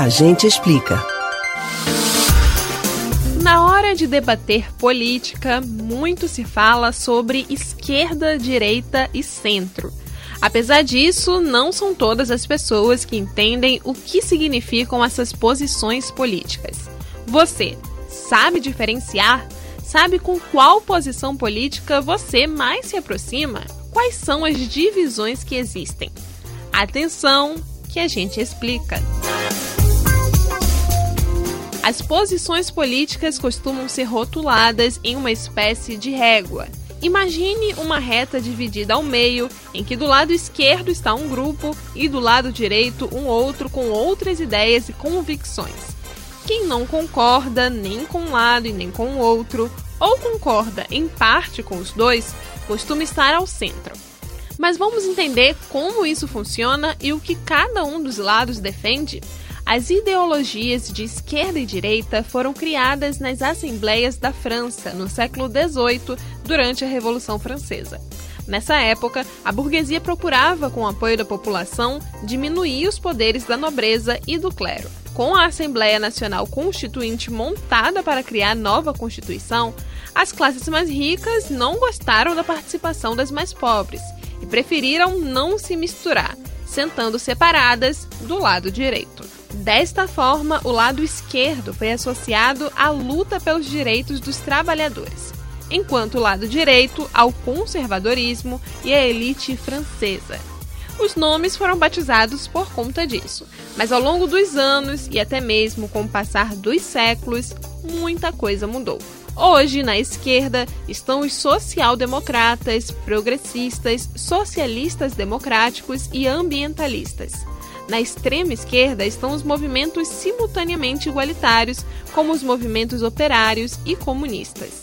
A gente explica. Na hora de debater política, muito se fala sobre esquerda, direita e centro. Apesar disso, não são todas as pessoas que entendem o que significam essas posições políticas. Você sabe diferenciar? Sabe com qual posição política você mais se aproxima? Quais são as divisões que existem? Atenção, que a gente explica. As posições políticas costumam ser rotuladas em uma espécie de régua. Imagine uma reta dividida ao meio, em que do lado esquerdo está um grupo e do lado direito um outro com outras ideias e convicções. Quem não concorda nem com um lado e nem com o outro, ou concorda em parte com os dois, costuma estar ao centro. Mas vamos entender como isso funciona e o que cada um dos lados defende? As ideologias de esquerda e direita foram criadas nas assembleias da França no século XVIII, durante a Revolução Francesa. Nessa época, a burguesia procurava, com o apoio da população, diminuir os poderes da nobreza e do clero. Com a Assembleia Nacional Constituinte montada para criar nova Constituição, as classes mais ricas não gostaram da participação das mais pobres e preferiram não se misturar, sentando separadas do lado direito. Desta forma, o lado esquerdo foi associado à luta pelos direitos dos trabalhadores, enquanto o lado direito ao conservadorismo e à elite francesa. Os nomes foram batizados por conta disso, mas ao longo dos anos e até mesmo com o passar dos séculos, muita coisa mudou. Hoje, na esquerda, estão os social-democratas, progressistas, socialistas democráticos e ambientalistas. Na extrema esquerda estão os movimentos simultaneamente igualitários, como os movimentos operários e comunistas.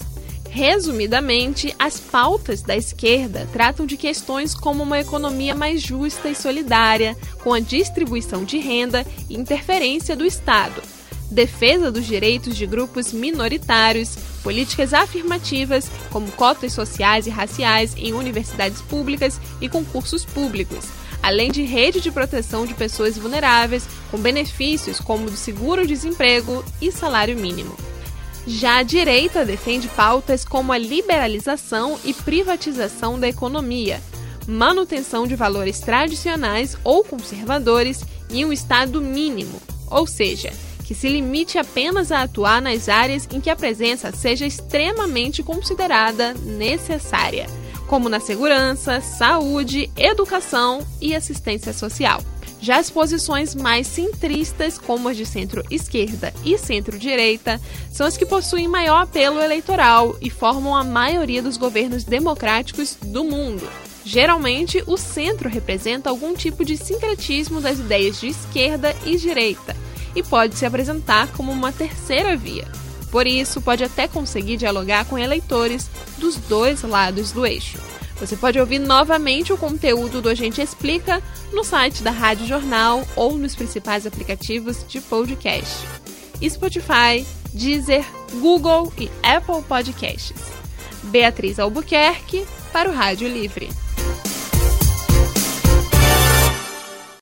Resumidamente, as pautas da esquerda tratam de questões como uma economia mais justa e solidária, com a distribuição de renda e interferência do Estado, defesa dos direitos de grupos minoritários, políticas afirmativas, como cotas sociais e raciais em universidades públicas e concursos públicos, além de rede de proteção de pessoas vulneráveis, com benefícios como do seguro-desemprego e salário mínimo. Já a direita defende pautas como a liberalização e privatização da economia, manutenção de valores tradicionais ou conservadores e um Estado mínimo, ou seja, que se limite apenas a atuar nas áreas em que a presença seja extremamente considerada necessária como na segurança, saúde, educação e assistência social. Já as posições mais centristas, como as de centro-esquerda e centro-direita, são as que possuem maior apelo eleitoral e formam a maioria dos governos democráticos do mundo. Geralmente, o centro representa algum tipo de sincretismo das ideias de esquerda e direita e pode se apresentar como uma terceira via. Por isso, pode até conseguir dialogar com eleitores dos dois lados do eixo. Você pode ouvir novamente o conteúdo do Agente Explica no site da Rádio Jornal ou nos principais aplicativos de podcast: Spotify, Deezer, Google e Apple Podcasts. Beatriz Albuquerque para o Rádio Livre.